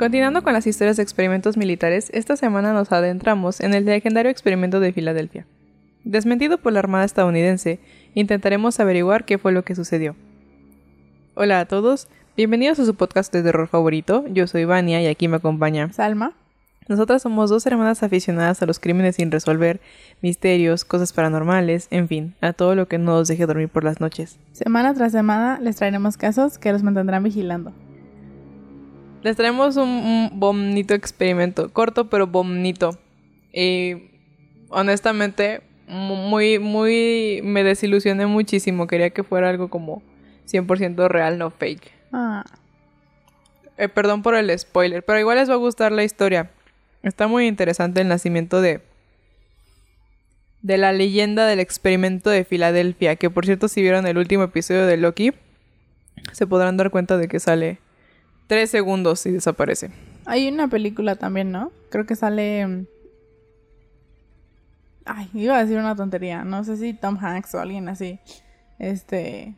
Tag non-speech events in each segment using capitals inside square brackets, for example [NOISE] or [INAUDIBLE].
Continuando con las historias de experimentos militares, esta semana nos adentramos en el legendario experimento de Filadelfia. Desmentido por la Armada estadounidense, intentaremos averiguar qué fue lo que sucedió. Hola a todos, bienvenidos a su podcast de terror favorito. Yo soy Vania y aquí me acompaña Salma. Nosotras somos dos hermanas aficionadas a los crímenes sin resolver, misterios, cosas paranormales, en fin, a todo lo que no nos deje dormir por las noches. Semana tras semana les traeremos casos que los mantendrán vigilando. Les traemos un, un bonito experimento, corto pero bonito. Y honestamente, mu- muy, muy, me desilusioné muchísimo. Quería que fuera algo como 100% real, no fake. Ah, Eh, perdón por el spoiler, pero igual les va a gustar la historia. Está muy interesante el nacimiento de de la leyenda del experimento de Filadelfia, que por cierto si vieron el último episodio de Loki, se podrán dar cuenta de que sale tres segundos y desaparece. hay una película también, ¿no? Creo que sale... mm, Ay, iba a decir una tontería. No sé si Tom Hanks o alguien así. Este...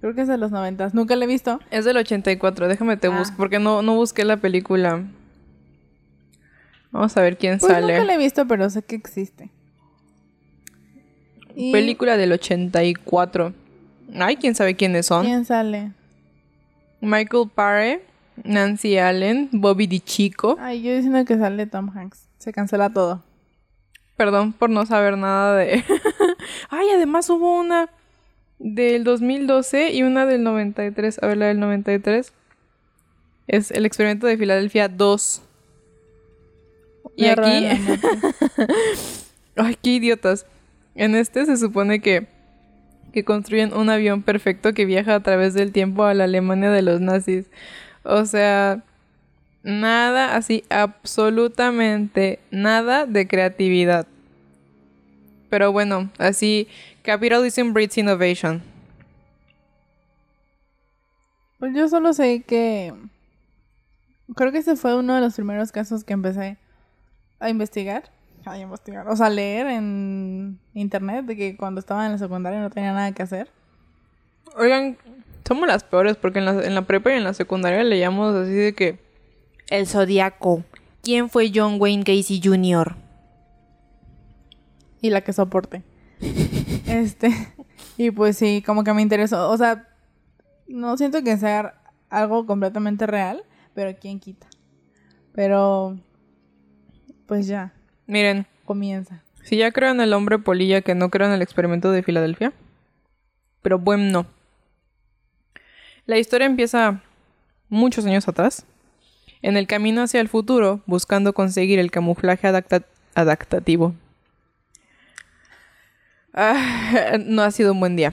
Creo que es de los noventas. Nunca la he visto. Es del 84, déjame te Ah. busco, porque no, no busqué la película. Vamos a ver quién Pues sale. nunca la he visto, pero sé que existe. Y- Película del 84. Ay, quién sabe quiénes son. ¿Quién sale? Michael Paré, Nancy Allen, Bobby DiChico. Ay, yo diciendo que sale Tom Hanks. Se cancela todo. Perdón por no saber nada de... [LAUGHS] Ay, además hubo una del 2012 y una del 93. A ver, la del 93. Es el experimento de Filadelfia 2. Y aquí... [LAUGHS] Ay, qué idiotas. En este se supone que, que construyen un avión perfecto que viaja a través del tiempo a la Alemania de los nazis. O sea, nada así, absolutamente nada de creatividad. Pero bueno, así, capitalism breeds innovation. Pues yo solo sé que creo que ese fue uno de los primeros casos que empecé a investigar, a investigar, o sea, a leer en internet de que cuando estaba en la secundaria no tenía nada que hacer. Oigan, somos las peores porque en la, en la prepa y en la secundaria leíamos así de que... El Zodíaco. ¿Quién fue John Wayne Gacy Jr.? y la que soporte. [LAUGHS] este, y pues sí, como que me interesó, o sea, no siento que sea algo completamente real, pero quién quita. Pero pues ya, Miren, comienza. Si ya creo en el hombre polilla que no creo en el experimento de Filadelfia. Pero bueno, no. La historia empieza muchos años atrás. En el camino hacia el futuro, buscando conseguir el camuflaje adapta- adaptativo. Ah, no ha sido un buen día.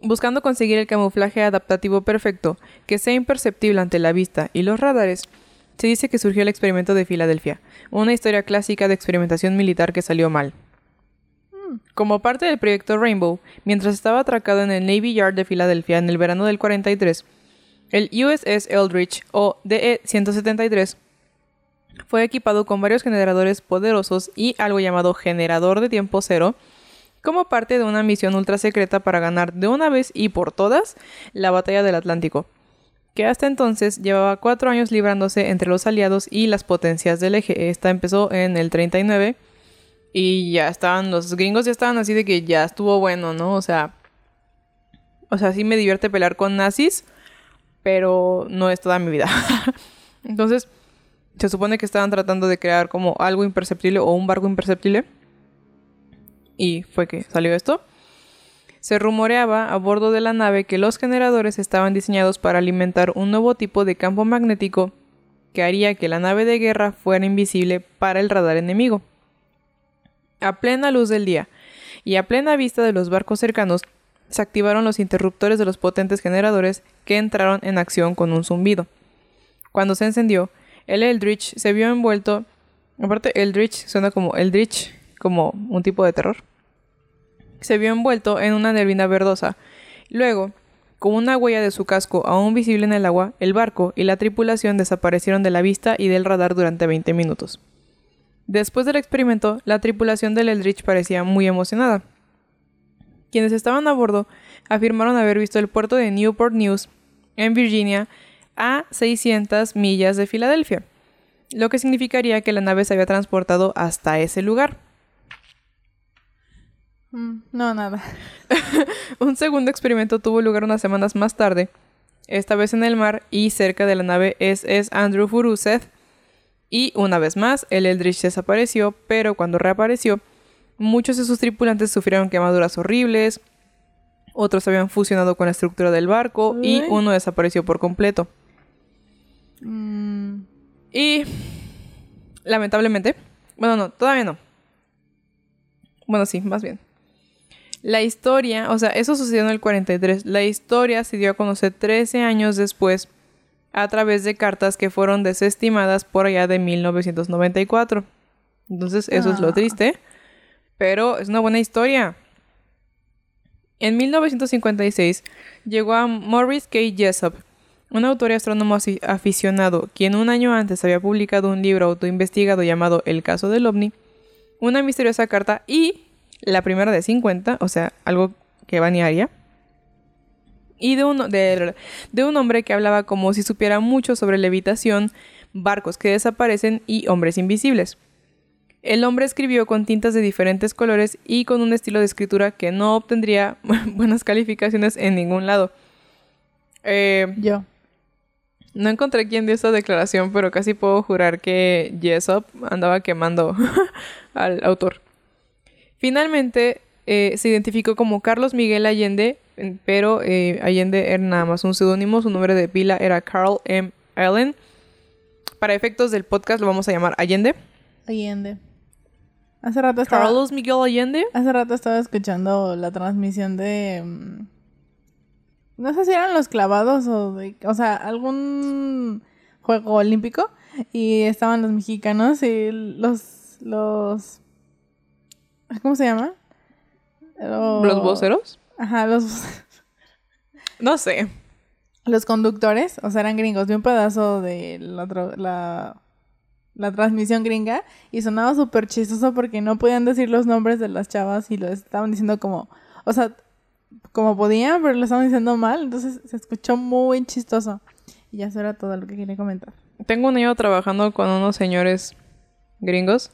Buscando conseguir el camuflaje adaptativo perfecto, que sea imperceptible ante la vista y los radares, se dice que surgió el experimento de Filadelfia, una historia clásica de experimentación militar que salió mal. Como parte del proyecto Rainbow, mientras estaba atracado en el Navy Yard de Filadelfia en el verano del 43, el USS Eldridge o DE-173 fue equipado con varios generadores poderosos y algo llamado generador de tiempo cero como parte de una misión ultra secreta para ganar de una vez y por todas la batalla del Atlántico, que hasta entonces llevaba cuatro años librándose entre los aliados y las potencias del eje. Esta empezó en el 39 y ya estaban, los gringos ya estaban así de que ya estuvo bueno, ¿no? O sea, o sea, sí me divierte pelear con nazis, pero no es toda mi vida. [LAUGHS] Entonces, se supone que estaban tratando de crear como algo imperceptible o un barco imperceptible. Y fue que salió esto. Se rumoreaba a bordo de la nave que los generadores estaban diseñados para alimentar un nuevo tipo de campo magnético que haría que la nave de guerra fuera invisible para el radar enemigo. A plena luz del día y a plena vista de los barcos cercanos, se activaron los interruptores de los potentes generadores que entraron en acción con un zumbido. Cuando se encendió, el Eldritch se vio envuelto. Aparte, Eldritch suena como Eldritch, como un tipo de terror. Se vio envuelto en una neblina verdosa. Luego, con una huella de su casco aún visible en el agua, el barco y la tripulación desaparecieron de la vista y del radar durante 20 minutos. Después del experimento, la tripulación del Eldritch parecía muy emocionada. Quienes estaban a bordo afirmaron haber visto el puerto de Newport News, en Virginia, a 600 millas de Filadelfia, lo que significaría que la nave se había transportado hasta ese lugar. Mm, no, nada. [LAUGHS] Un segundo experimento tuvo lugar unas semanas más tarde, esta vez en el mar y cerca de la nave SS Andrew Furusev. Y una vez más, el Eldridge desapareció, pero cuando reapareció, muchos de sus tripulantes sufrieron quemaduras horribles, otros habían fusionado con la estructura del barco y uno desapareció por completo. Mm, Y lamentablemente, bueno, no, todavía no. Bueno, sí, más bien. La historia, o sea, eso sucedió en el 43. La historia se dio a conocer 13 años después a través de cartas que fueron desestimadas por allá de 1994. Entonces, eso es lo Ah. triste. Pero es una buena historia. En 1956 llegó a Morris K. Jessup, un autor y astrónomo aficionado, quien un año antes había publicado un libro autoinvestigado llamado El caso del ovni, una misteriosa carta y la primera de 50, o sea, algo que banearía, y de un, de, de un hombre que hablaba como si supiera mucho sobre levitación, barcos que desaparecen y hombres invisibles. El hombre escribió con tintas de diferentes colores y con un estilo de escritura que no obtendría [LAUGHS] buenas calificaciones en ningún lado. Eh, yo. no encontré quién dio esta declaración, pero casi puedo jurar que Jessop andaba quemando [LAUGHS] al autor. Finalmente eh, se identificó como Carlos Miguel Allende, pero eh, Allende era nada más un seudónimo, su nombre de pila era Carl M. Allen. Para efectos del podcast lo vamos a llamar Allende. Allende. Hace rato estaba. Carlos Miguel Allende. Hace rato estaba escuchando la transmisión de. mm, No sé si eran los clavados o de. O sea, algún juego olímpico. Y estaban los mexicanos y los. los ¿Cómo se llama? Lo- Los voceros. Ajá, los, [LAUGHS] No sé. los conductores. O sea, eran gringos. De un pedazo de la, la transmisión gringa. Y sonaba súper chistoso porque no podían decir los nombres de las chavas. Y lo estaban diciendo como. O sea, como podían, pero lo estaban diciendo mal. Entonces se escuchó muy chistoso. Y ya eso era todo lo que quería comentar. Tengo un año trabajando con unos señores gringos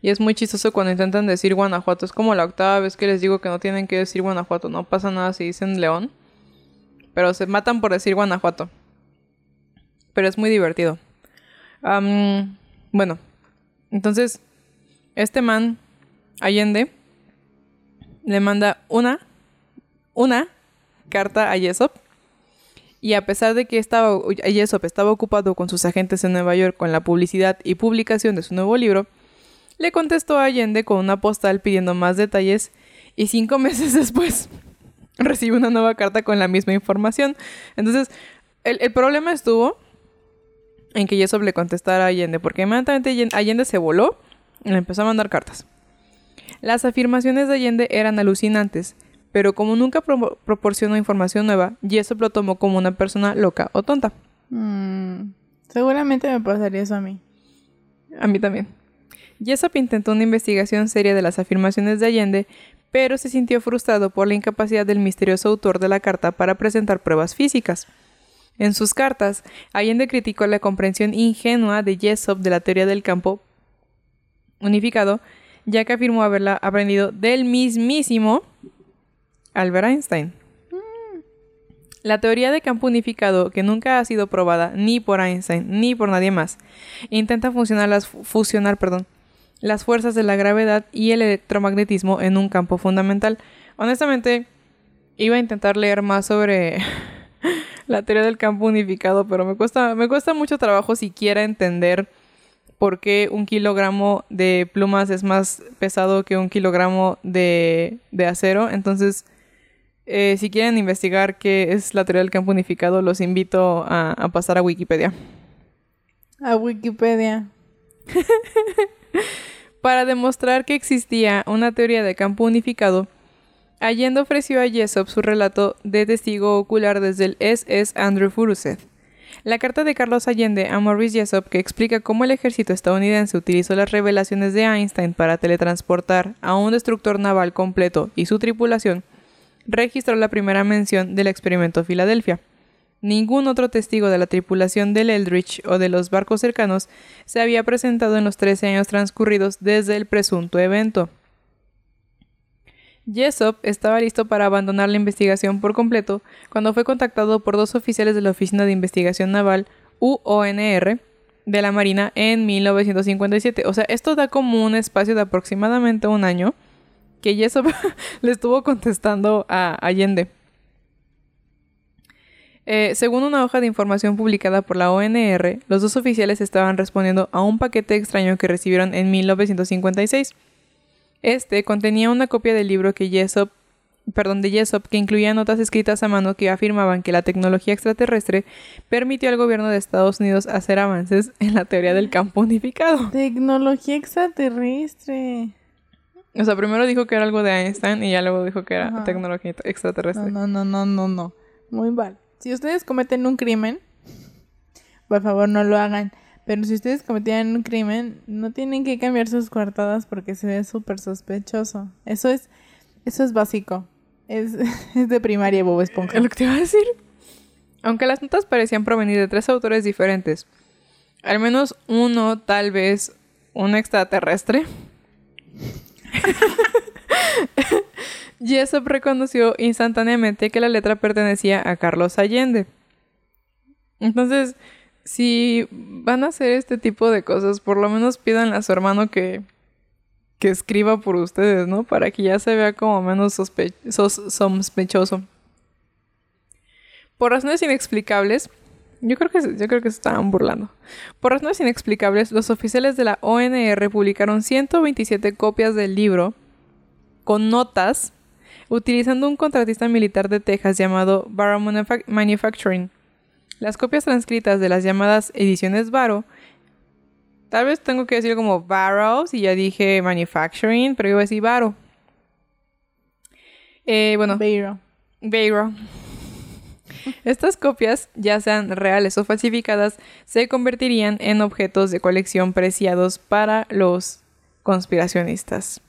y es muy chistoso cuando intentan decir Guanajuato. Es como la octava vez que les digo que no tienen que decir Guanajuato. No pasa nada si dicen León, pero se matan por decir Guanajuato. Pero es muy divertido. Bueno, entonces este man, Allende, le manda una, una carta a Yesop y a pesar de que estaba, Yesop estaba ocupado con sus agentes en Nueva York con la publicidad y publicación de su nuevo libro, le contestó a Allende con una postal pidiendo más detalles y cinco [LAUGHS] meses después recibe una nueva carta con la misma información. Entonces, el, el problema estuvo en que Yesop le contestara a Allende, porque inmediatamente Allen- Allende se voló y le empezó a mandar cartas. Las afirmaciones de Allende eran alucinantes, pero como nunca pro- proporcionó información nueva, Jessop lo tomó como una persona loca o tonta. Mm, seguramente me pasaría eso a mí. A mí también. Jessop intentó una investigación seria de las afirmaciones de Allende, pero se sintió frustrado por la incapacidad del misterioso autor de la carta para presentar pruebas físicas. En sus cartas, Allende criticó la comprensión ingenua de Jessop de la teoría del campo unificado, ya que afirmó haberla aprendido del mismísimo Albert Einstein. La teoría de campo unificado, que nunca ha sido probada ni por Einstein ni por nadie más, intenta funcionar las, fusionar perdón, las fuerzas de la gravedad y el electromagnetismo en un campo fundamental. Honestamente, iba a intentar leer más sobre [LAUGHS] la teoría del campo unificado, pero me cuesta, me cuesta mucho trabajo siquiera entender por qué un kilogramo de plumas es más pesado que un kilogramo de, de acero. Entonces, eh, si quieren investigar qué es la teoría del campo unificado, los invito a, a pasar a Wikipedia. A Wikipedia. [LAUGHS] [LAUGHS] Para demostrar que existía una teoría de campo unificado, Allende ofreció a Jessop su relato de testigo ocular desde el SS Andrew Furuset. La carta de Carlos Allende a Maurice Jessop que explica cómo el ejército estadounidense utilizó las revelaciones de Einstein para teletransportar a un destructor naval completo y su tripulación, registró la primera mención del experimento Filadelfia. Ningún otro testigo de la tripulación del Eldridge o de los barcos cercanos se había presentado en los 13 años transcurridos desde el presunto evento. Jessop estaba listo para abandonar la investigación por completo cuando fue contactado por dos oficiales de la Oficina de Investigación Naval UONR de la Marina en 1957. O sea, esto da como un espacio de aproximadamente un año que Jessop [LAUGHS] le estuvo contestando a Allende. Eh, según una hoja de información publicada por la ONR, los dos oficiales estaban respondiendo a un paquete extraño que recibieron en 1956. Este contenía una copia del libro que Jessop, perdón, de Jessop que incluía notas escritas a mano que afirmaban que la tecnología extraterrestre permitió al gobierno de Estados Unidos hacer avances en la teoría del campo unificado. Tecnología extraterrestre. O sea, primero dijo que era algo de Einstein y ya luego dijo que era Ajá. tecnología extraterrestre. No, no, no, no, no, no. Muy mal. Si ustedes cometen un crimen, por favor no lo hagan. Pero si ustedes cometieran un crimen, no tienen que cambiar sus coartadas porque se ve súper sospechoso. Eso es, eso es básico. Es, [LAUGHS] es de primaria, Bob Esponja. Es lo que te iba a decir. Aunque las notas parecían provenir de tres autores diferentes, al menos uno, tal vez un extraterrestre, [LAUGHS] Jessop reconoció instantáneamente que la letra pertenecía a Carlos Allende. Entonces, si van a hacer este tipo de cosas, por lo menos pídanle a su hermano que, que escriba por ustedes, ¿no? Para que ya se vea como menos sospe- sos- sospechoso. Por razones inexplicables, yo creo que yo creo que se estaban burlando. Por razones inexplicables, los oficiales de la ONR publicaron 127 copias del libro con notas utilizando un contratista militar de Texas llamado Barrow Manufac- Manufacturing. Las copias transcritas de las llamadas ediciones Barrow, tal vez tengo que decir como Barrow, si ya dije Manufacturing, pero yo voy a decir Barrow. Eh, bueno, Beiro. Beiro. Estas copias, ya sean reales o falsificadas, se convertirían en objetos de colección preciados para los conspiracionistas.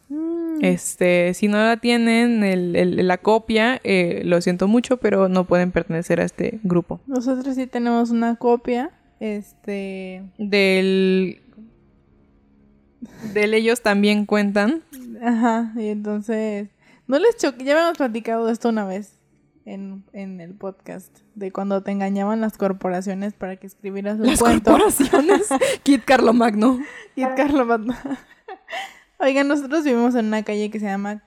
Este, si no la tienen, el- el- la copia, eh, lo siento mucho, pero no pueden pertenecer a este grupo. Nosotros sí tenemos una copia. Este. Del, del ellos también cuentan. Ajá. Y entonces. No les choque. Ya habíamos platicado de esto una vez. En, en el podcast. De cuando te engañaban las corporaciones para que escribieras un Las cuento. corporaciones. [LAUGHS] Kit Carlo Magno. Y Carlo Magno. Oigan, nosotros vivimos en una calle que se llama.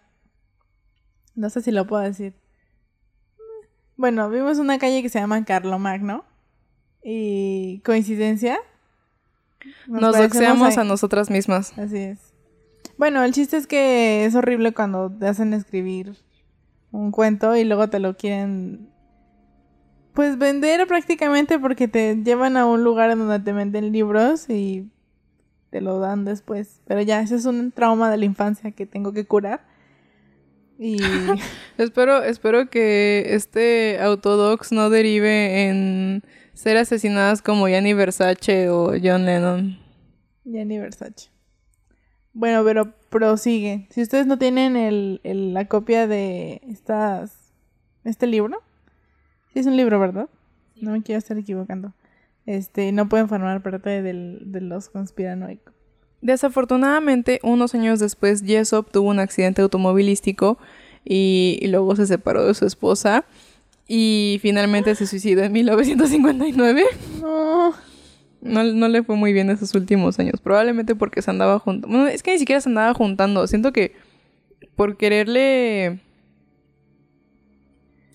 No sé si lo puedo decir. Bueno, vivimos en una calle que se llama Carlo Magno. Y coincidencia. Nos doxeamos a- a nosotras mismas. Así es. Bueno, el chiste es que es horrible cuando te hacen escribir un cuento y luego te lo quieren pues vender prácticamente porque te llevan a un lugar en donde te venden libros y te lo dan después. Pero ya, ese es un trauma de la infancia que tengo que curar. Y [LAUGHS] Espero, espero que este autodox no derive en ser asesinadas como Gianni Versace o John Lennon. Gianni Versace. Bueno, pero prosigue. Si ustedes no tienen el, el- la copia de estas este libro, sí es un libro, ¿verdad? No me quiero estar equivocando. Este, no pueden formar parte del, de los conspiranoicos. Desafortunadamente, unos años después, Jessop tuvo un accidente automovilístico y, y luego se separó de su esposa y finalmente se suicidó en 1959. No. No, no le fue muy bien esos últimos años. Probablemente porque se andaba juntando. Bueno, es que ni siquiera se andaba juntando. Siento que por quererle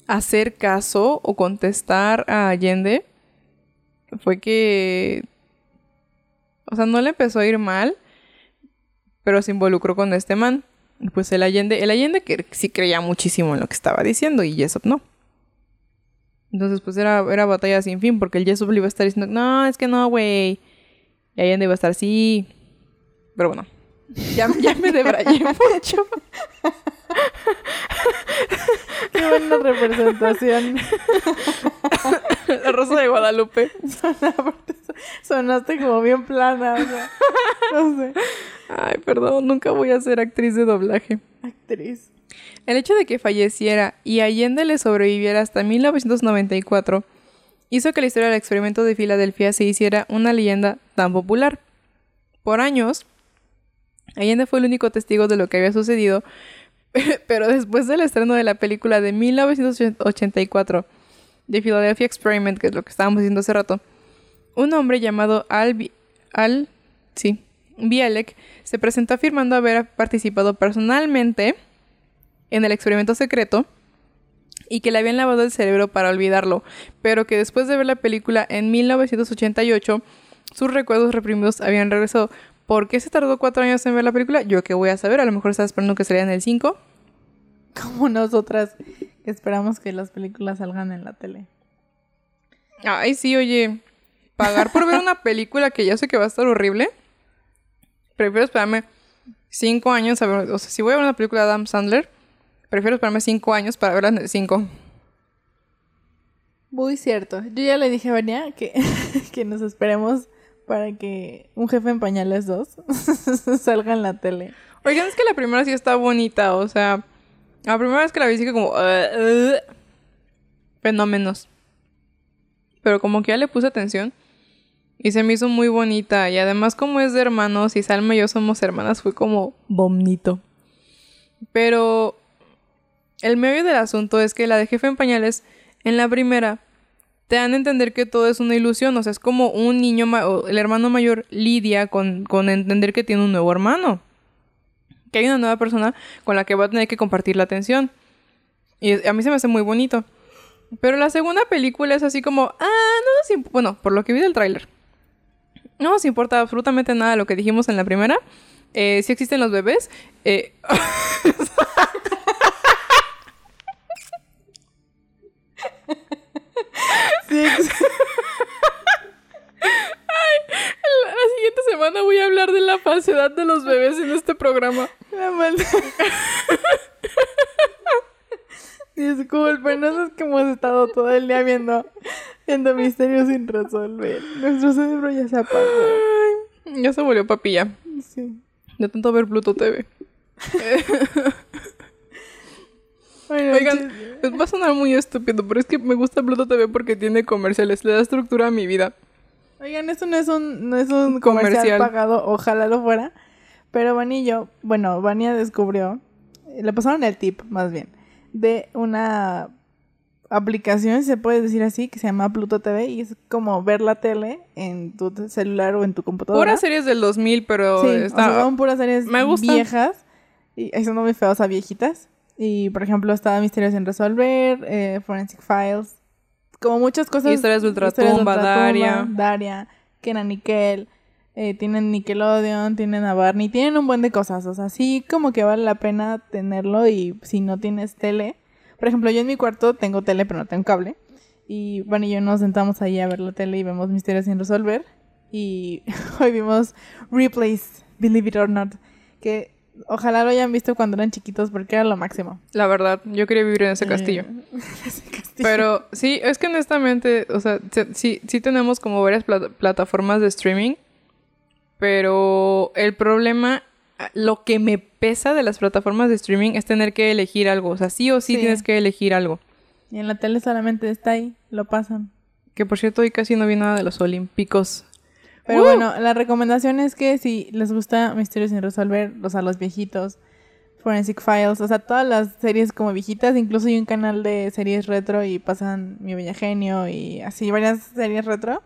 hacer caso o contestar a Allende, fue que. O sea, no le empezó a ir mal, pero se involucró con este man. Pues el Allende, el Allende que sí creía muchísimo en lo que estaba diciendo y Jessop no. Entonces, pues era, era batalla sin fin, porque el Jesús le iba a estar diciendo, no, es que no, güey. Y Allende iba a estar, sí. Pero bueno, ya, ya me debrayé [LAUGHS] mucho. [LAUGHS] Qué buena representación. [LAUGHS] Guadalupe. [LAUGHS] Sonaste como bien plana. o sea, no sé. Ay, perdón, nunca voy a ser actriz de doblaje. Actriz. El hecho de que falleciera y Allende le sobreviviera hasta 1994 hizo que la historia del experimento de Filadelfia se hiciera una leyenda tan popular. Por años, Allende fue el único testigo de lo que había sucedido, [LAUGHS] pero después del estreno de la película de 1984, The Philadelphia Experiment, que es lo que estábamos diciendo hace rato, un hombre llamado Al, Al sí, Bialek se presentó afirmando haber participado personalmente en el experimento secreto y que le habían lavado el cerebro para olvidarlo, pero que después de ver la película en 1988, sus recuerdos reprimidos habían regresado. ¿Por qué se tardó cuatro años en ver la película? Yo que voy a saber, a lo mejor estaba esperando que saliera en el 5. Como nosotras esperamos que las películas salgan en la tele. Ay, sí, oye, pagar por ver una película que ya sé que va a estar horrible. Prefiero esperarme cinco años a ver, o sea, si voy a ver una película de Adam Sandler, prefiero esperarme cinco años para verla en el 5. Muy cierto. Yo ya le dije a Vania que, [LAUGHS] que nos esperemos para que un jefe en pañales 2 [LAUGHS] salga en la tele. Oigan, es que la primera sí está bonita, o sea, la primera vez que la vi sí como... Fenómenos. Pero como que ya le puse atención y se me hizo muy bonita. Y además como es de hermanos y Salma y yo somos hermanas, fue como bonito. Pero el medio del asunto es que la de jefe en pañales, en la primera, te dan a entender que todo es una ilusión. O sea, es como un niño, el hermano mayor lidia con, con entender que tiene un nuevo hermano que hay una nueva persona con la que va a tener que compartir la atención. Y a mí se me hace muy bonito. Pero la segunda película es así como, ah, no nos bueno, por lo que vi del tráiler. No nos importa absolutamente nada lo que dijimos en la primera. Eh, si existen los bebés. Eh, [LAUGHS] Sí, [LAUGHS] la siguiente semana voy a hablar de la falsedad de los bebés en este programa. la maldad. Disculpen, no es que hemos estado todo el día viendo, viendo misterios sin resolver. Nuestro cerebro ya se apagó. Ay, ya se volvió papilla. Sí. De tanto ver Pluto TV. Bueno, Oigan, les va a sonar muy estúpido, pero es que me gusta Pluto TV porque tiene comerciales, le da estructura a mi vida. Oigan, esto no es un, no es un comercial, Comercial. pagado, ojalá lo fuera. Pero Vani y yo, bueno, Vania descubrió, le pasaron el tip, más bien, de una aplicación, si se puede decir así, que se llama Pluto TV y es como ver la tele en tu celular o en tu computadora. Puras series del 2000, pero Sí, está... o sea, son puras series me viejas y son muy feos a viejitas. Y, por ejemplo, estaba Misterios sin resolver, eh, Forensic Files, como muchas cosas. Historias de Ultratumba, Daria. Daria, Kenan Nickel, eh, tienen Nickelodeon, tienen a Barney, tienen un buen de cosas. O sea, sí como que vale la pena tenerlo y si no tienes tele. Por ejemplo, yo en mi cuarto tengo tele, pero no tengo cable. Y Van y yo nos sentamos ahí a ver la tele y vemos Misterios sin resolver. Y [LAUGHS] hoy vimos Replays, Believe It or Not, que ojalá lo hayan visto cuando eran chiquitos porque era lo máximo. La verdad, yo quería vivir en ese castillo. [LAUGHS] Eh, ese castillo. Pero sí, es que honestamente, o sea, se- sí, sí tenemos como varias pla- plataformas de streaming, pero el problema, lo que me pesa de las plataformas de streaming es tener que elegir algo. O sea, sí o sí, Sí. tienes que elegir algo. Y en la tele solamente está ahí, lo pasan. Que por cierto, hoy casi no vi nada de los Olímpicos. Pero ¡Uh! bueno, la recomendación es que si les gusta Misterios sin resolver, o sea, los viejitos, Forensic Files, o sea, todas las series como viejitas, incluso hay un canal de series retro y pasan Mi Bella Genio y así varias series retro.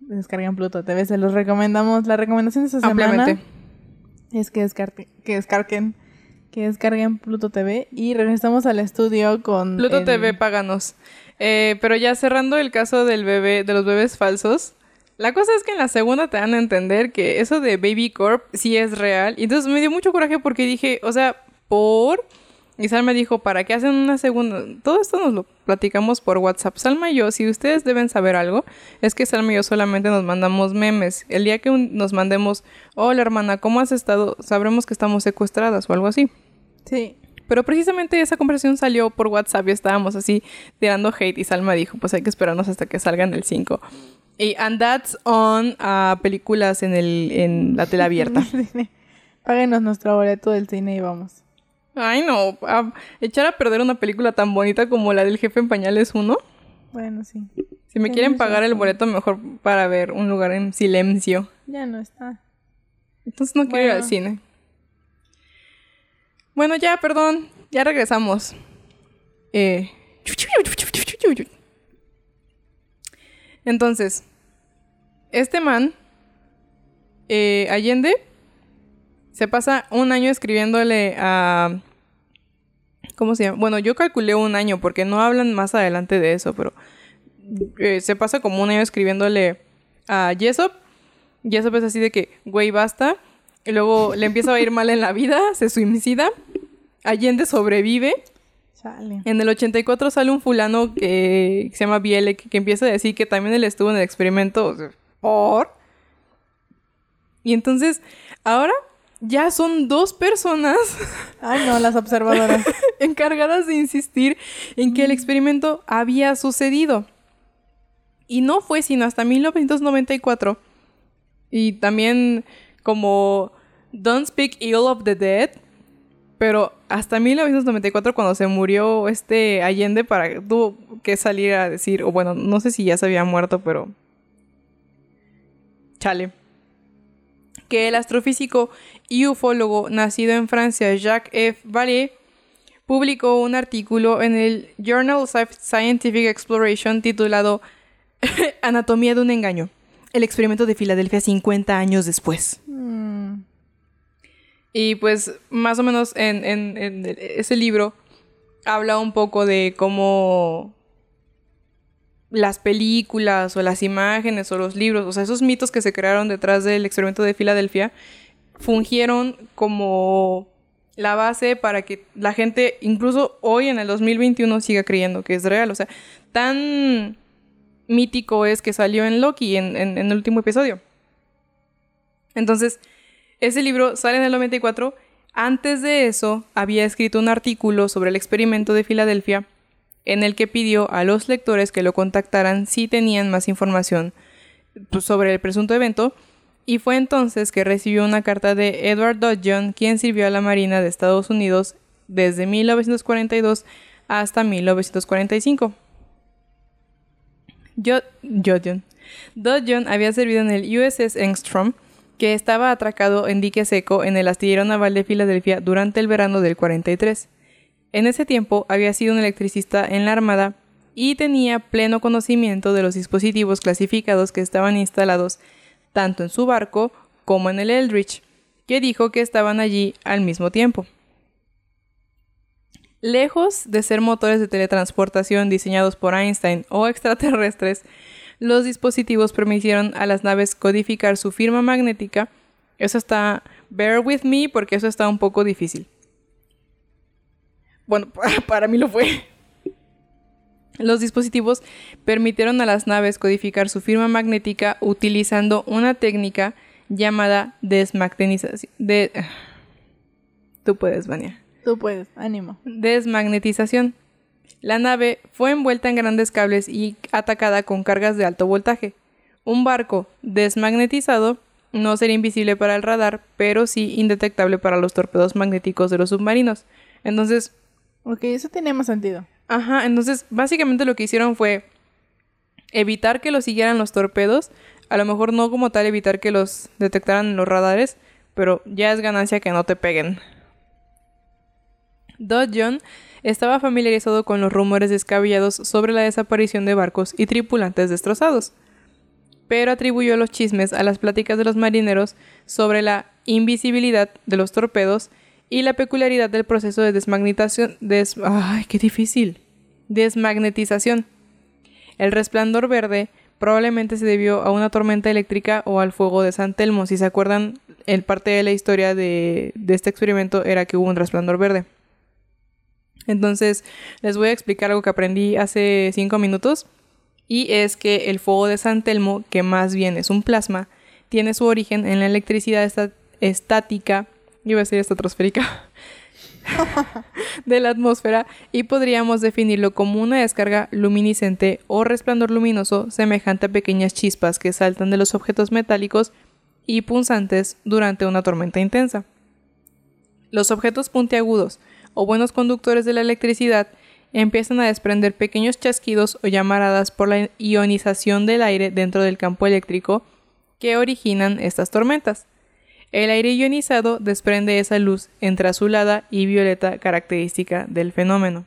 Descarguen Pluto TV, se los recomendamos. La recomendación de esta semana es que, descargue- que descarguen que descarguen Pluto TV y regresamos al estudio con Pluto el- TV, páganos. Eh, pero ya cerrando el caso del bebé, de los bebés falsos. La cosa es que en la segunda te dan a entender que eso de Baby Corp sí es real. Y entonces me dio mucho coraje porque dije, o sea, por... Y Salma dijo, ¿para qué hacen una segunda? Todo esto nos lo platicamos por WhatsApp. Salma y yo, si ustedes deben saber algo, es que Salma y yo solamente nos mandamos memes. El día que un- nos mandemos, hola hermana, ¿cómo has estado? Sabremos que estamos secuestradas o algo así. Sí, Pero precisamente esa conversación salió por WhatsApp y estábamos así tirando hate y Salma dijo, pues hay que esperarnos hasta que salgan el 5. Y and that's on a películas en el en la tele abierta. [LAUGHS] Páguenos nuestro boleto del cine y vamos. Ay, no, a echar a perder una película tan bonita como la del jefe en pañales 1. Bueno, sí. Si me quieren pagar el boleto, mejor para ver un lugar en silencio. Ya no está. Entonces no quiero ir al Bueno. cine. Bueno, ya, perdón. Ya regresamos. Eh. Entonces, este man, eh, Allende, se pasa un año escribiéndole a... ¿Cómo se llama? Bueno, yo calculé un año porque no hablan más adelante de eso, pero eh, se pasa como un año escribiéndole a Jessop. Jessop es así de que, güey, basta. Y luego le empieza a ir mal en la vida, se suicida. Allende sobrevive. En el 84 sale un fulano que, [LAUGHS] se llama Bielek que empieza a decir que también él estuvo en el experimento. o sea, ¿Por? Y entonces, ahora ya son dos personas [LAUGHS] Ay, no, las observadoras. [LAUGHS] encargadas de insistir en que el experimento había sucedido. Y no fue sino hasta 1994. Y también como Don't Speak Ill of the Dead. Pero hasta 1994 cuando se murió este Allende para tuvo que salir a decir, o bueno, no sé si ya se había muerto, pero chale. Que el astrofísico y ufólogo nacido en Francia, Jacques F. Vallée, publicó un artículo en el Journal of Scientific Exploration titulado [LAUGHS] Anatomía de un engaño. El experimento de Filadelfia 50 años después. Mm, Y pues más o menos en, en- ese libro habla un poco de cómo las películas o las imágenes o los libros, o sea, esos mitos que se crearon detrás del experimento de Filadelfia, fungieron como la base para que la gente, incluso hoy en el 2021, siga creyendo que es real. O sea, tan mítico es que salió en Loki en, en- en el último episodio. Entonces, ese libro sale en el 94. Antes de eso, había escrito un artículo sobre el experimento de Filadelfia en el que pidió a los lectores que lo contactaran si tenían más información pues, sobre el presunto evento. Y fue entonces que recibió una carta de Edward Dodgeon, quien sirvió a la Marina de Estados Unidos desde 1942 hasta 1945. Jo- Dodgeon. Dodgeon había servido en el USS Engstrom, que estaba atracado en dique seco en el astillero naval de Filadelfia durante el verano del 43. En ese tiempo había sido un electricista en la Armada y tenía pleno conocimiento de los dispositivos clasificados que estaban instalados tanto en su barco como en el Eldridge, que dijo que estaban allí al mismo tiempo. Lejos de ser motores de teletransportación diseñados por Einstein o extraterrestres, los dispositivos permitieron a las naves codificar su firma magnética. Eso está, bear with me porque eso está un poco difícil. Bueno, [LAUGHS] para mí lo fue. Los dispositivos permitieron a las naves codificar su firma magnética utilizando una técnica llamada desmagnetización. De... [SIGHS] Tú puedes, Vania. tú puedes, ánimo. Desmagnetización. La nave fue envuelta en grandes cables y atacada con cargas de alto voltaje. Un barco desmagnetizado no sería invisible para el radar, pero sí indetectable para los torpedos magnéticos de los submarinos. Entonces, Ok, eso tiene más sentido. Ajá, entonces básicamente lo que hicieron fue evitar que los siguieran los torpedos, a lo mejor no como tal evitar que los detectaran en los radares, pero ya es ganancia que no te peguen. Dodgeon estaba familiarizado con los rumores descabellados sobre la desaparición de barcos y tripulantes destrozados, pero atribuyó los chismes a las pláticas de los marineros sobre la invisibilidad de los torpedos y la peculiaridad del proceso de desmagnetización. des- ¡Ay, qué difícil! Desmagnetización. El resplandor verde probablemente se debió a una tormenta eléctrica o al fuego de San Telmo. Si se acuerdan, el parte de la historia de este experimento era que hubo un resplandor verde. Entonces, les voy a explicar algo que aprendí hace cinco minutos. Y es que el fuego de San Telmo, que más bien es un plasma, tiene su origen en la electricidad estática, iba a decir estratosférica, [LAUGHS] de la atmósfera y podríamos definirlo como una descarga luminiscente o resplandor luminoso semejante a pequeñas chispas que saltan de los objetos metálicos y punzantes durante una tormenta intensa. Los objetos puntiagudos o buenos conductores de la electricidad empiezan a desprender pequeños chasquidos o llamaradas por la ionización del aire dentro del campo eléctrico que originan estas tormentas. El aire ionizado desprende esa luz entre azulada y violeta característica del fenómeno.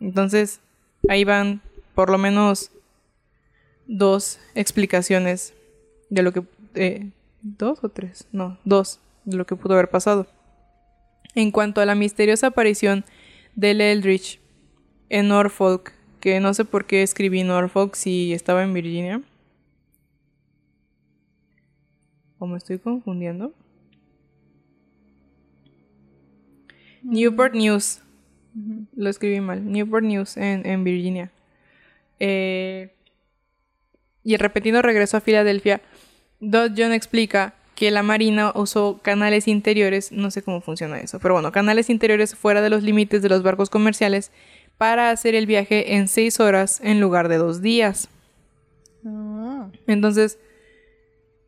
Entonces, ahí van por lo menos dos explicaciones de lo que... Eh, ¿Dos o tres? No, dos de lo que pudo haber pasado. En cuanto a la misteriosa aparición del Eldritch en Norfolk, que no sé por qué escribí Norfolk si estaba en Virginia. ¿O me estoy confundiendo? Newport News. Lo escribí mal. Newport News en, en Virginia. Eh, y el repetido regreso a Filadelfia, Dodd John explica que la Marina usó canales interiores, no sé cómo funciona eso, pero bueno, canales interiores fuera de los límites de los barcos comerciales para hacer el viaje en seis horas en lugar de dos días. Ah. Entonces,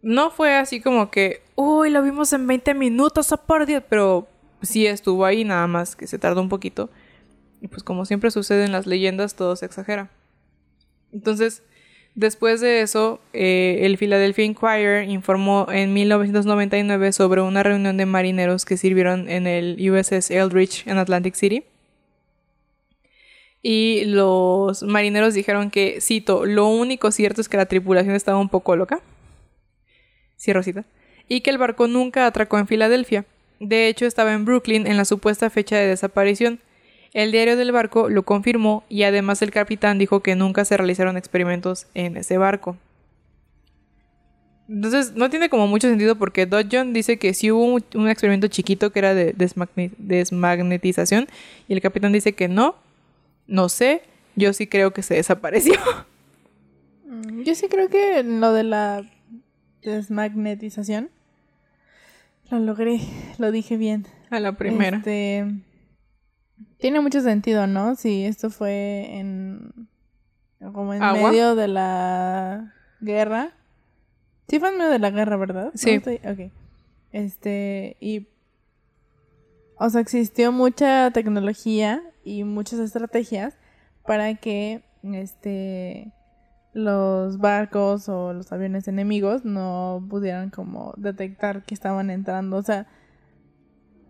no fue así como que, uy, lo vimos en 20 minutos, oh, por Dios, pero sí estuvo ahí, nada más que se tardó un poquito. Y pues como siempre sucede en las leyendas, todo se exagera. Entonces, después de eso, eh, el Philadelphia Inquirer informó en 1999 sobre una reunión de marineros que sirvieron en el USS Eldridge en Atlantic City. Y los marineros dijeron que, cito, lo único cierto es que la tripulación estaba un poco loca. Sí, Rosita. Y que el barco nunca atracó en Filadelfia. De hecho, estaba en Brooklyn en la supuesta fecha de desaparición. El diario del barco lo confirmó y además el capitán dijo que nunca se realizaron experimentos en ese barco. Entonces, no tiene como mucho sentido porque Dodge John dice que sí hubo un, un experimento chiquito que era de desmagne- desmagnetización y el capitán dice que no. No sé, yo sí creo que se desapareció. [LAUGHS] Mm, Yo sí creo que lo de la desmagnetización lo logré, lo dije bien. A la primera. Este, tiene mucho sentido, ¿no? Si esto fue en como en ¿Agua? medio de la guerra. Sí fue en medio de la guerra, ¿verdad? Sí. ¿No estoy- ok. Este, y o sea, existió mucha tecnología y muchas estrategias para que este los barcos o los aviones enemigos no pudieran como detectar que estaban entrando. O sea,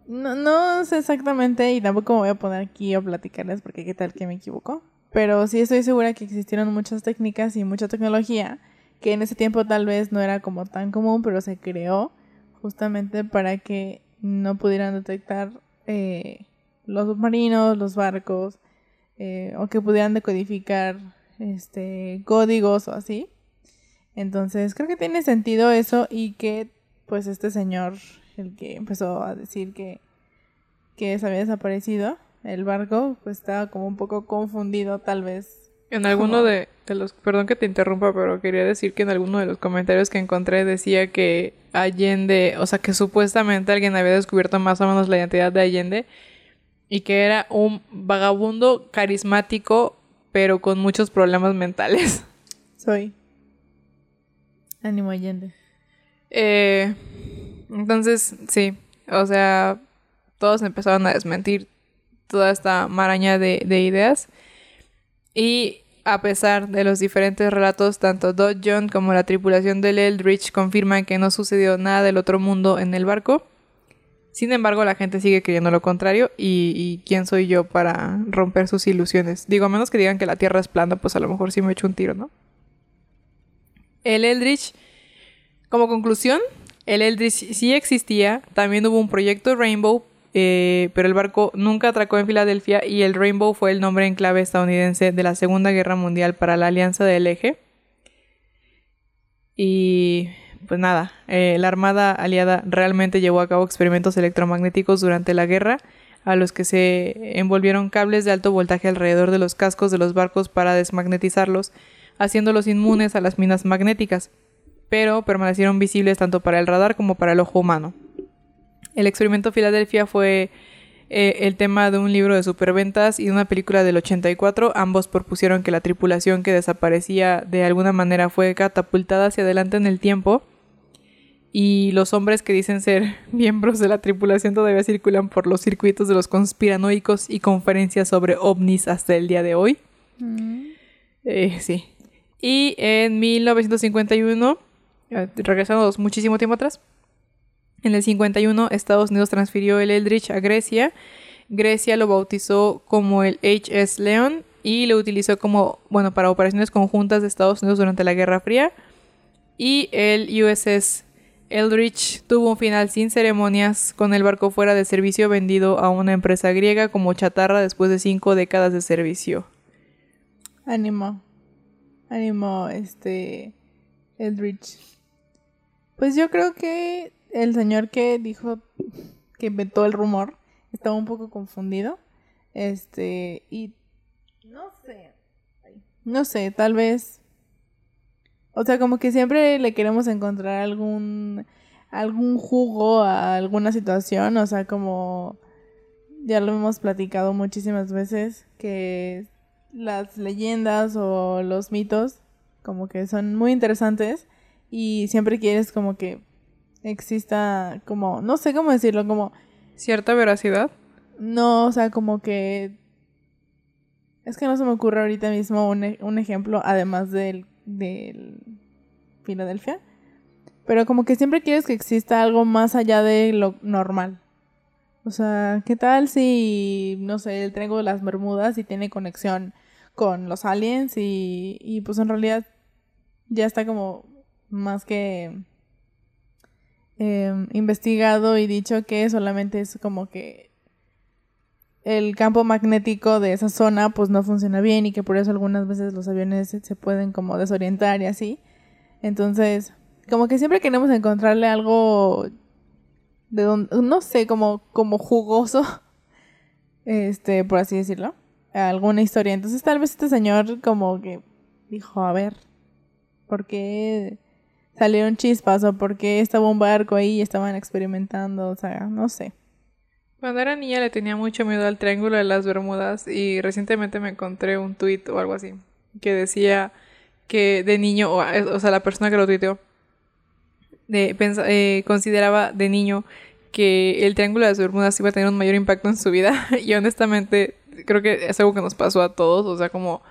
no, no sé exactamente y tampoco voy a poner aquí a platicarles porque qué tal que me equivoco. Pero sí estoy segura que existieron muchas técnicas y mucha tecnología que en ese tiempo tal vez no era como tan común, pero se creó justamente para que no pudieran detectar eh, los submarinos, los barcos, eh, o que pudieran decodificar este códigos o así. Entonces creo que tiene sentido eso y que pues este señor, el que empezó a decir que, que se había desaparecido el barco, pues estaba como un poco confundido tal vez. En alguno de, de los... Perdón que te interrumpa, pero quería decir que en alguno de los comentarios que encontré decía que Allende, o sea, que supuestamente alguien había descubierto más o menos la identidad de Allende y que era un vagabundo carismático, pero con muchos problemas mentales. Soy. Ánimo Allende. Eh, entonces, sí, o sea, todos empezaron a desmentir toda esta maraña de, de ideas. Y a pesar de los diferentes relatos, tanto Dodd John como la tripulación del Eldridge confirman que no sucedió nada del otro mundo en el barco. Sin embargo, la gente sigue creyendo lo contrario y, y quién soy yo para romper sus ilusiones. Digo, a menos que digan que la Tierra es plana, pues a lo mejor sí me echo un tiro, ¿no? El Eldritch, como conclusión, el Eldritch sí existía. También hubo un proyecto Rainbow, eh, pero el barco nunca atracó en Filadelfia y el Rainbow fue el nombre en clave estadounidense de la Segunda Guerra Mundial para la Alianza del Eje. Y pues nada, eh, la Armada Aliada realmente llevó a cabo experimentos electromagnéticos durante la guerra, a los que se envolvieron cables de alto voltaje alrededor de los cascos de los barcos para desmagnetizarlos, haciéndolos inmunes a las minas magnéticas, pero permanecieron visibles tanto para el radar como para el ojo humano. El experimento Filadelfia fue eh, el tema de un libro de superventas y de una película del 84. Ambos propusieron que la tripulación que desaparecía de alguna manera fue catapultada hacia adelante en el tiempo y los hombres que dicen ser [LAUGHS] miembros de la tripulación todavía circulan por los circuitos de los conspiranoicos y conferencias sobre ovnis hasta el día de hoy. Mm. Eh, sí. Y en 1951, eh, regresando muchísimo tiempo atrás, en el 51 Estados Unidos transfirió el Eldridge a Grecia. Grecia lo bautizó como el HS Leon y lo utilizó como, bueno, para operaciones conjuntas de Estados Unidos durante la Guerra Fría. Y el USS Eldridge tuvo un final sin ceremonias, con el barco fuera de servicio vendido a una empresa griega como chatarra después de cinco décadas de servicio. Ánimo. Ánimo, este. Eldridge. Pues yo creo que el señor que dijo que inventó el rumor estaba un poco confundido. Este. Y. No sé. No sé, tal vez. O sea, como que siempre le queremos encontrar algún. algún jugo a alguna situación. O sea, como. Ya lo hemos platicado muchísimas veces. Que las leyendas o los mitos como que son muy interesantes y siempre quieres como que exista como no sé cómo decirlo como ¿Cierta veracidad? no o sea como que es que no se me ocurre ahorita mismo un, e- un ejemplo además del del Filadelfia pero como que siempre quieres que exista algo más allá de lo normal o sea qué tal si no sé el triángulo de las Bermudas y tiene conexión con los aliens y, y pues en realidad ya está como más que eh, investigado y dicho que solamente es como que el campo magnético de esa zona pues no funciona bien y que por eso algunas veces los aviones se, pueden como desorientar y así. Entonces, como que siempre queremos encontrarle algo de donde, no sé, como, como jugoso, [LAUGHS] este, por así decirlo alguna historia. Entonces tal vez este señor como que dijo, a ver, ¿por qué salieron chispas o por qué estaba un barco ahí y estaban experimentando? O sea, no sé. Cuando era niña le tenía mucho miedo al triángulo de las Bermudas y recientemente me encontré un tuit o algo así que decía que de niño, o, o sea, la persona que lo tuiteó, eh, consideraba de niño que el triángulo de las Bermudas iba a tener un mayor impacto en su vida [LAUGHS] y honestamente creo que es algo que nos pasó a todos, o sea, como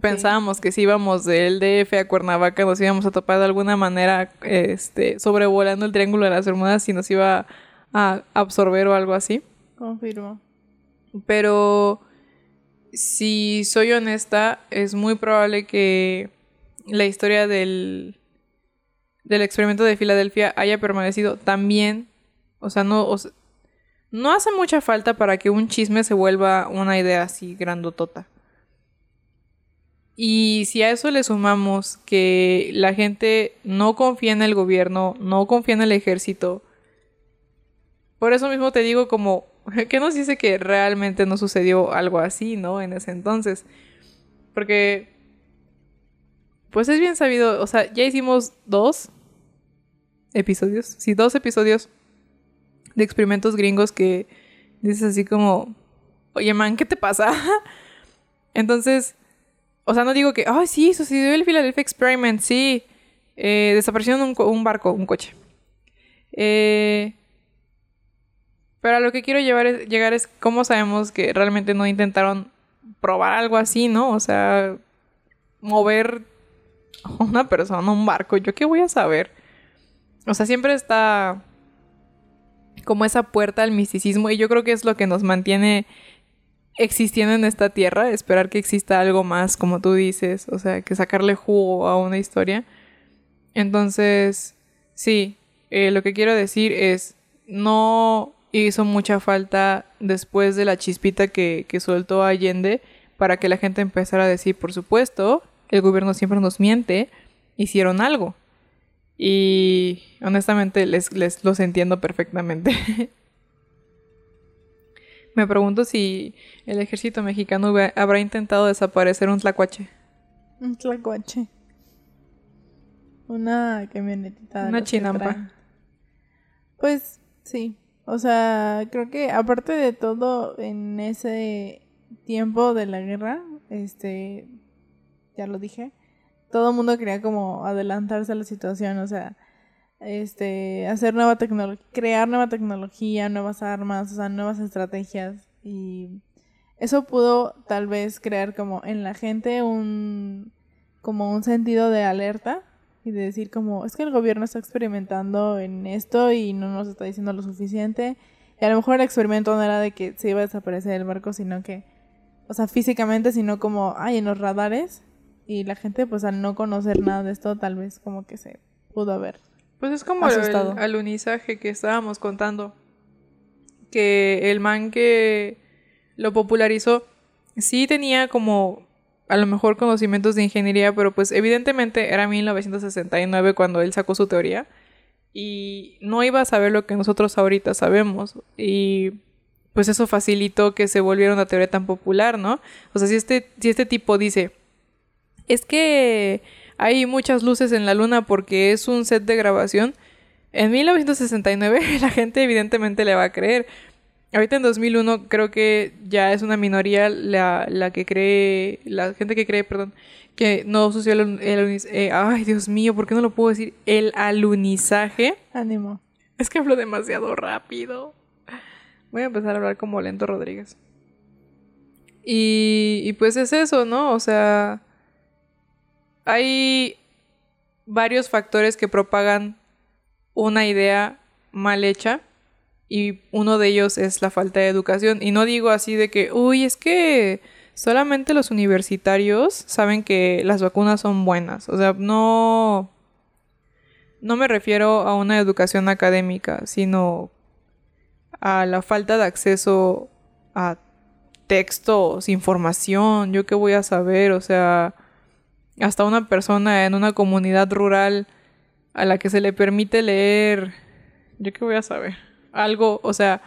pensábamos que si íbamos del DF a Cuernavaca nos íbamos a topar de alguna manera este sobrevolando el triángulo de las Bermudas y nos iba a absorber o algo así. Confirmo. Pero si soy honesta, es muy probable que la historia del, del experimento de Filadelfia haya permanecido también. O sea, no, o sea, no hace mucha falta para que un chisme se vuelva una idea así grandotota. Y si a eso le sumamos que la gente no confía en el gobierno, no confía en el ejército, por eso mismo te digo como, [LAUGHS] ¿qué nos dice que realmente no sucedió algo así, no? En ese entonces. Porque, pues es bien sabido, o sea, ya hicimos dos episodios, sí, dos episodios de experimentos gringos que dices así como, oye, man, ¿qué te pasa? [LAUGHS] Entonces, o sea, no digo que, ay, sí, sucedió el Philadelphia Experiment, sí, eh, desaparecieron un, un barco, un coche. Eh, pero a lo que quiero llegar es cómo sabemos que realmente no intentaron probar algo así, ¿no? O sea, mover a una persona, un barco, ¿yo qué voy a saber? O sea, siempre está como esa puerta al misticismo y yo creo que es lo que nos mantiene existiendo en esta tierra, esperar que exista algo más, como tú dices, o sea, que sacarle jugo a una historia. Entonces, sí, eh, lo que quiero decir es, no hizo mucha falta después de la chispita que, que soltó Allende para que la gente empezara a decir, por supuesto, el gobierno siempre nos miente, hicieron algo. Y honestamente les, les los entiendo perfectamente. [LAUGHS] Me pregunto si el ejército mexicano habrá intentado desaparecer un tlacuache. Un tlacuache. Una camionetita. Una chinampa. Pues sí. O sea, creo que aparte de todo en ese tiempo de la guerra, este, ya lo dije, todo el mundo quería como adelantarse a la situación, o sea, este, hacer nueva tecnología, crear nueva tecnología, nuevas armas, o sea, nuevas estrategias. Y eso pudo tal vez crear como en la gente un como un sentido de alerta y de decir como es que el gobierno está experimentando en esto y no nos está diciendo lo suficiente y a lo mejor el experimento no era de que se iba a desaparecer el barco sino que o sea físicamente sino como ay en los radares y la gente pues al no conocer nada de esto tal vez como que se pudo haber Pues es como el Asustado. alunizaje que estábamos contando. Que el man que lo popularizó sí tenía como a lo mejor conocimientos de ingeniería, pero pues evidentemente era 1969 cuando él sacó su teoría y no iba a saber lo que nosotros ahorita sabemos y pues eso facilitó que se volviera una teoría tan popular, ¿no? O sea, si este, si este tipo dice, es que hay muchas luces en la luna porque es un set de grabación, en 1969 [LAUGHS] la gente evidentemente le va a creer. Ahorita en 2001 creo que ya es una minoría la, la que cree, la gente que cree, perdón, que no sucedió el, el eh, ay Dios mío, ¿por qué no lo puedo decir? El alunizaje. ánimo Es que hablo demasiado rápido. Voy a empezar a hablar como Lento Rodríguez. Y, y pues es eso, ¿no? O sea, hay varios factores que propagan una idea mal hecha y uno de ellos es la falta de educación. Y no digo así de que, uy, es que solamente los universitarios saben que las vacunas son buenas. O sea, no... No me refiero a una educación académica, sino a la falta de acceso a textos, información, yo qué voy a saber, o sea, hasta una persona en una comunidad rural a la que se le permite leer, yo qué voy a saber, algo, o sea,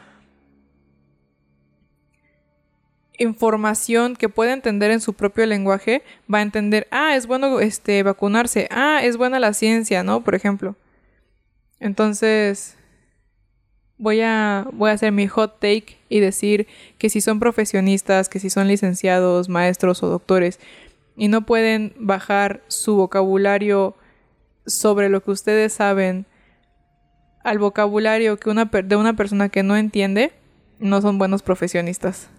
información que puede entender en su propio lenguaje, va a entender, ah, es bueno este vacunarse, ah, es buena la ciencia, ¿no? Por ejemplo. Entonces, voy a, voy a hacer mi hot take y decir que si son profesionistas, que si son licenciados, maestros o doctores y no pueden bajar su vocabulario sobre lo que ustedes saben al vocabulario que una de una persona que no entiende, no son buenos profesionistas.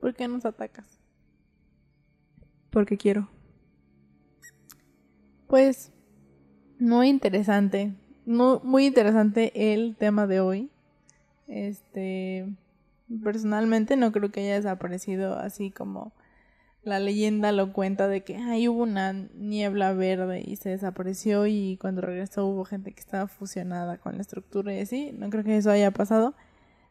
¿Por qué nos atacas? Porque quiero. Pues muy interesante, no, muy interesante el tema de hoy. Este, personalmente no creo que haya desaparecido así como la leyenda lo cuenta de que ahí hubo una niebla verde y se desapareció y cuando regresó hubo gente que estaba fusionada con la estructura y así. No creo que eso haya pasado.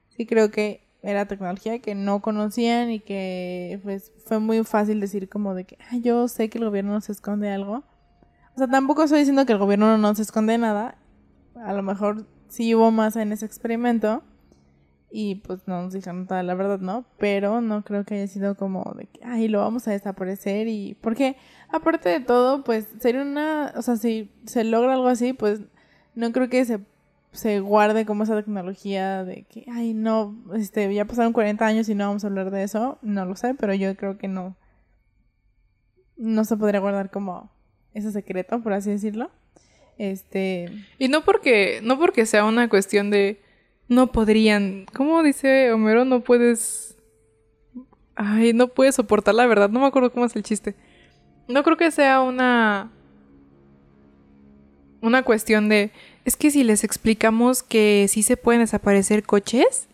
Sí creo que era tecnología que no conocían y que pues fue muy fácil decir como de que "Ah, yo sé que el gobierno se esconde algo. O sea, tampoco estoy diciendo que el gobierno no se esconde nada. A lo mejor sí hubo más en ese experimento. Y pues no nos dijeron toda la verdad, ¿no? Pero no creo que haya sido como de que, ay, lo vamos a desaparecer. Y. Porque, aparte de todo, pues sería una. O sea, si se logra algo así, pues no creo que se, se guarde como esa tecnología de que, ay, no, este, ya pasaron 40 años y no vamos a hablar de eso. No lo sé, pero yo creo que no. No se podría guardar como ese secreto, por así decirlo. Este. Y no porque, no porque sea una cuestión de no podrían. ¿Cómo dice Homero? No puedes. Ay, no puedes soportar la verdad. No me acuerdo cómo es el chiste. No creo que sea una. Una cuestión de. Es que si les explicamos que sí se pueden desaparecer coches,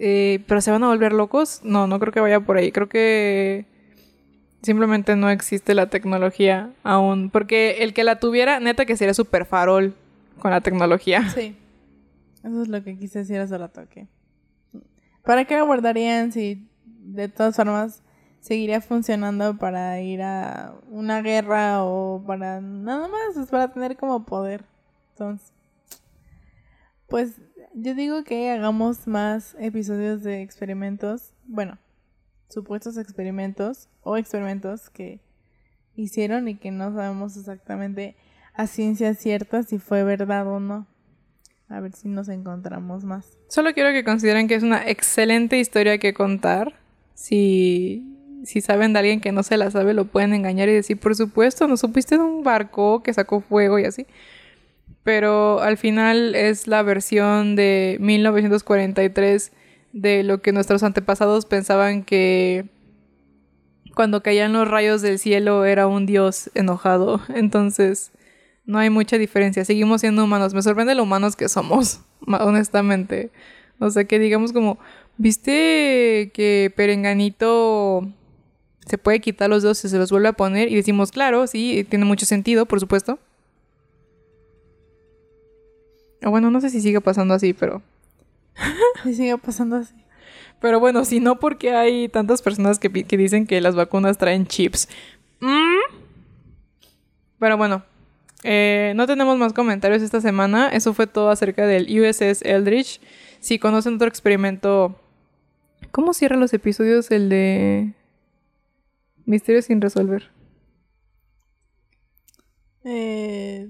eh, pero se van a volver locos. No, no creo que vaya por ahí. Creo que simplemente no existe la tecnología aún. Porque el que la tuviera, neta que sería súper farol con la tecnología. Sí. Eso es lo que quise decir hace rato. Que... ¿Para qué lo guardarían si de todas formas seguiría funcionando para ir a una guerra o para nada más? Es para tener como poder. Entonces, pues yo digo que hagamos más episodios de experimentos. Bueno, supuestos experimentos o experimentos que hicieron y que no sabemos exactamente a ciencia cierta si fue verdad o no. A ver si nos encontramos más. Solo quiero que consideren que es una excelente historia que contar. Si, si saben de alguien que no se la sabe, lo pueden engañar y decir, por supuesto, no supiste de un barco que sacó fuego y así. pero al final es la versión de 1943 de lo que nuestros antepasados pensaban que cuando caían los rayos del cielo era un dios enojado. [LAUGHS] Entonces, no hay mucha diferencia. Seguimos siendo humanos. Me sorprende lo humanos que somos, [LAUGHS] honestamente. O sea, que digamos como, ¿viste que Perenganito se puede quitar los dedos y se los vuelve a poner? Y decimos, claro, sí, tiene mucho sentido, por supuesto. O bueno, no sé si sigue pasando así, pero... [LAUGHS] Sí, sigue pasando así. Pero bueno, si no, porque hay tantas personas que, que dicen que las vacunas traen chips. Mm. Pero bueno, eh, no tenemos más comentarios esta semana. Eso fue todo acerca del USS Eldridge. Si conocen otro experimento... ¿Cómo cierra los episodios el de... Misterios sin resolver? Eh,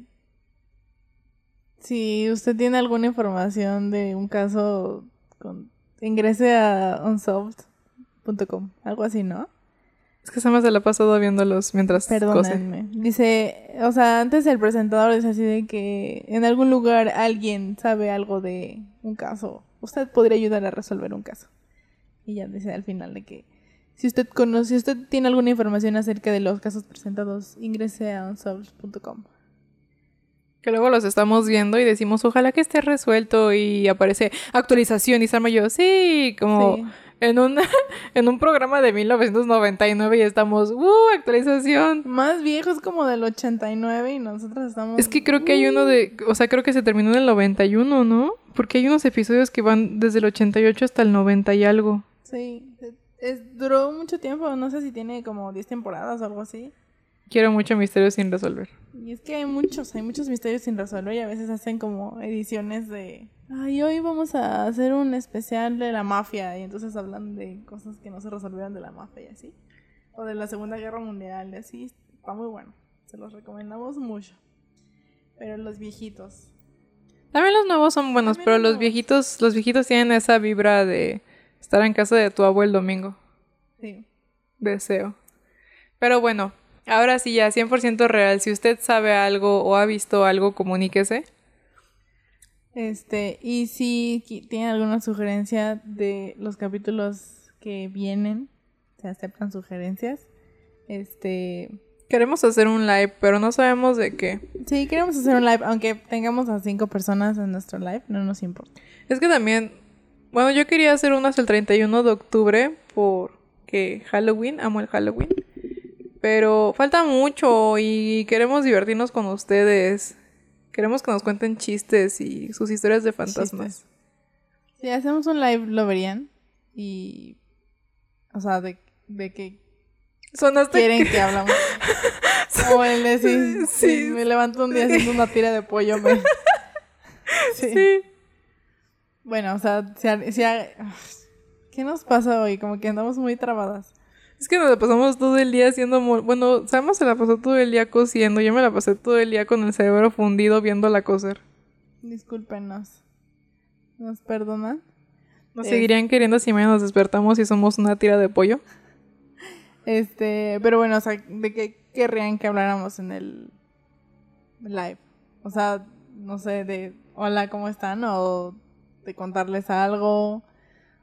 si usted tiene alguna información de un caso, ingrese a unsolved.com, algo así, ¿no? Es que se me se la ha pasado viéndolos mientras cose. Perdónenme. Dice, o sea, antes el presentador es así de que en algún lugar alguien sabe algo de un caso. Usted podría ayudar a resolver un caso. Y ya dice al final de que si usted conoce, si usted tiene alguna información acerca de los casos presentados, ingrese a unsolved.com. Que luego los estamos viendo y decimos, ojalá que esté resuelto y aparece actualización y Salma y yo, sí, como Sí. En, un, [LAUGHS] en un programa de 1999 y estamos, ¡uh! Actualización. Más viejos como del 89 y nosotros estamos... Es que creo que hay uno de, o sea, creo que se terminó en el 91, ¿no? Porque hay unos episodios que van desde el 88 hasta el 90 y algo. Sí, es, duró mucho tiempo, no sé si tiene como 10 temporadas o algo así. Quiero mucho misterio sin resolver. Y es que hay muchos, hay muchos misterios sin resolver y a veces hacen como ediciones de... Ay, hoy vamos a hacer un especial de la mafia y entonces hablan de cosas que no se resolvieron de la mafia y así. O de la Segunda Guerra Mundial y así. Está muy bueno. Se los recomendamos mucho. Pero los viejitos. También los nuevos son buenos, También pero los los viejitos, los viejitos tienen esa vibra de estar en casa de tu abuelo el domingo. Sí. Deseo. Pero bueno, ahora sí ya, 100% real. Si usted sabe algo o ha visto algo, comuníquese. Este, y si tienen alguna sugerencia de los capítulos que vienen, se aceptan sugerencias. Este, Queremos hacer un live, pero no sabemos de qué. sí, queremos hacer un live, aunque tengamos a cinco personas en nuestro live, no nos importa. Es que también, bueno, yo quería hacer unas el 31 de octubre porque Halloween, amo el Halloween. Pero falta mucho y queremos divertirnos con ustedes. Queremos que nos cuenten chistes y sus historias de fantasmas. Si hacemos un live, lo verían. Y, o sea, de, de que Sonaste quieren que hablamos. [LAUGHS] Como el de si, Sí. me levanto un día haciendo una tira de pollo, me... [LAUGHS] Sí. Bueno, o sea, si, si ¿qué nos pasa hoy? Como que andamos muy trabadas. Es que nos la pasamos todo el día haciendo... Bueno, Sama se la pasó todo el día cosiendo. Yo me la pasé todo el día con el cerebro fundido viéndola coser. Discúlpenos. ¿Nos perdonan? Nos Eh. seguirían queriendo si mañana nos despertamos y somos una tira de pollo. Este, pero bueno, o sea, ¿de qué querrían que habláramos en el live? O sea, no sé, de hola, ¿cómo están? O de contarles algo.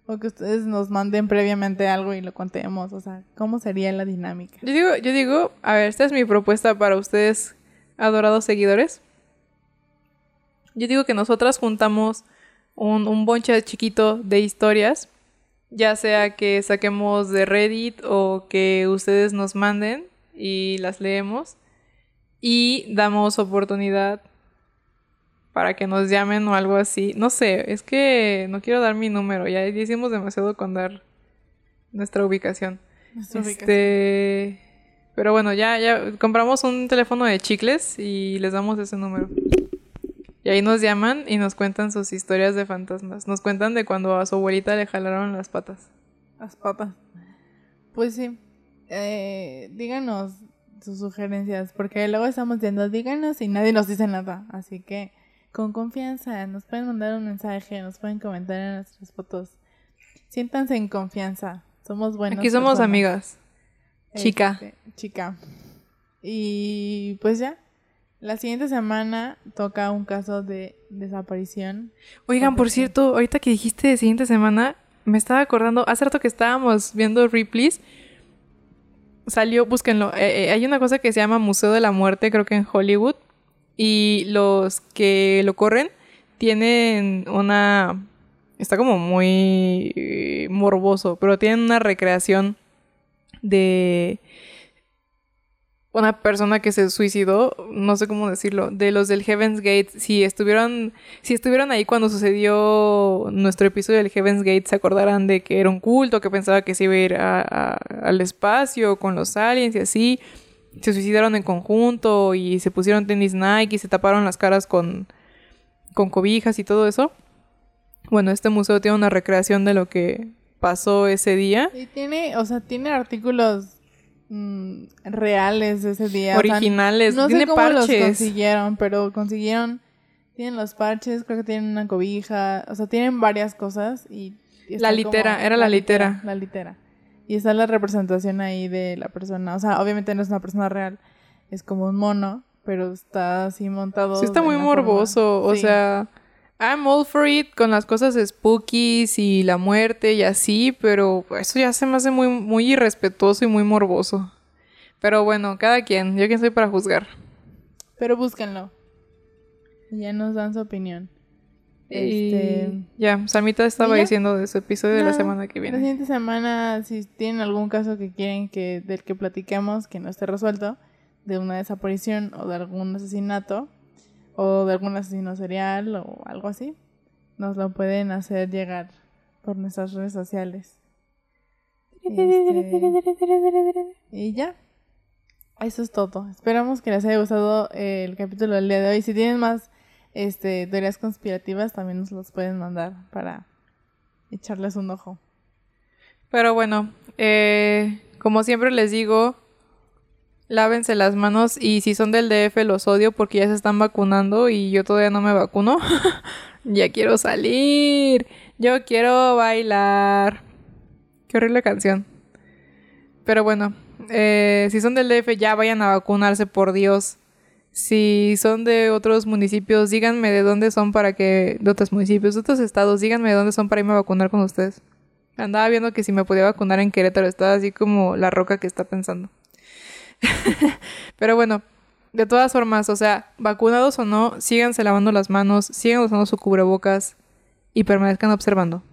O que ustedes nos manden previamente algo y lo contemos. O sea, ¿cómo sería la dinámica? Yo digo, yo digo, a ver, esta es mi propuesta para ustedes, adorados seguidores. Yo digo que nosotras juntamos un, un chiquito de historias, ya sea que saquemos de Reddit o que ustedes nos manden y las leemos y damos oportunidad para que nos llamen o algo así. No sé, es que no quiero dar mi número, ya hicimos demasiado con dar nuestra ubicación. Nuestra ubicación. Este, pero bueno, ya, ya compramos un teléfono de chicles y les damos ese número. Y ahí nos llaman y nos cuentan sus historias de fantasmas. Nos cuentan de cuando a su abuelita le jalaron las patas. Las patas. Pues sí. Eh, díganos sus sugerencias, porque luego estamos diciendo díganos y nadie nos dice nada. Así que con confianza nos pueden mandar un mensaje, nos pueden comentar en nuestras fotos. Siéntanse en confianza. Somos buenos. Aquí somos personas. amigas. Chica. Este, chica. Y pues ya. La siguiente semana toca un caso de desaparición. Oigan, por cierto, ahorita que dijiste de siguiente semana, me estaba acordando, hace rato que estábamos viendo Ripley's, salió, búsquenlo, eh, eh, hay una cosa que se llama Museo de la Muerte, creo que en Hollywood, y los que lo corren tienen una... Está como muy eh, morboso, pero tienen una recreación de una persona que se suicidó, no sé cómo decirlo, de los del Heaven's Gate, si estuvieron, si estuvieron ahí cuando sucedió nuestro episodio del Heaven's Gate, se acordarán de que era un culto, que pensaba que se iba a ir al espacio con los aliens y así. Se suicidaron en conjunto y se pusieron tenis Nike y se taparon las caras con, con cobijas y todo eso. Bueno, este museo tiene una recreación de lo que pasó ese día. Y tiene, o sea, tiene artículos mm, reales de ese día. o sea, Originales, no tiene sé cómo los parches. consiguieron, pero consiguieron. Tienen los parches, creo que tienen una cobija. O sea, tienen varias cosas y. y La litera, era la litera. La litera. Y está la representación ahí de la persona. O sea, obviamente no es una persona real. Es como un mono, pero está así montado. Sí está muy forma- morboso, o Sí. sea, I'm all for it con las cosas spookies y la muerte y así, pero eso ya se me hace muy, muy irrespetuoso y muy morboso. Pero bueno, cada quien, yo quién soy para juzgar. Pero búsquenlo. Y ya nos dan su opinión. Y Este. ya, Samita estaba diciendo de su episodio de la semana que La viene. siguiente semana, si tienen algún caso que quieren que del que platiquemos que no esté resuelto, de una desaparición o de algún asesinato, o de algún asesino serial o algo así, nos lo pueden hacer llegar por nuestras redes sociales. Este, y ya. Eso es todo. Esperamos que les haya gustado el capítulo del día de hoy. Si tienen más este, teorías conspirativas, también nos los pueden mandar para echarles un ojo. Pero bueno, eh, como siempre les digo, lávense las manos y si son del DF los odio porque ya se están vacunando y yo todavía no me vacuno. [LAUGHS] ya quiero salir, yo quiero bailar. Qué horrible canción. Pero bueno, eh, si son del DF ya vayan a vacunarse por Dios. Si son de otros municipios, díganme de dónde son para que... De otros municipios, de otros estados, díganme de dónde son para irme a vacunar con ustedes. Andaba viendo que si me podía vacunar en Querétaro, estaba así como la roca que está pensando. [LAUGHS] Pero bueno, de todas formas, o sea, vacunados o no, síganse lavando las manos, sigan usando su cubrebocas y permanezcan observando.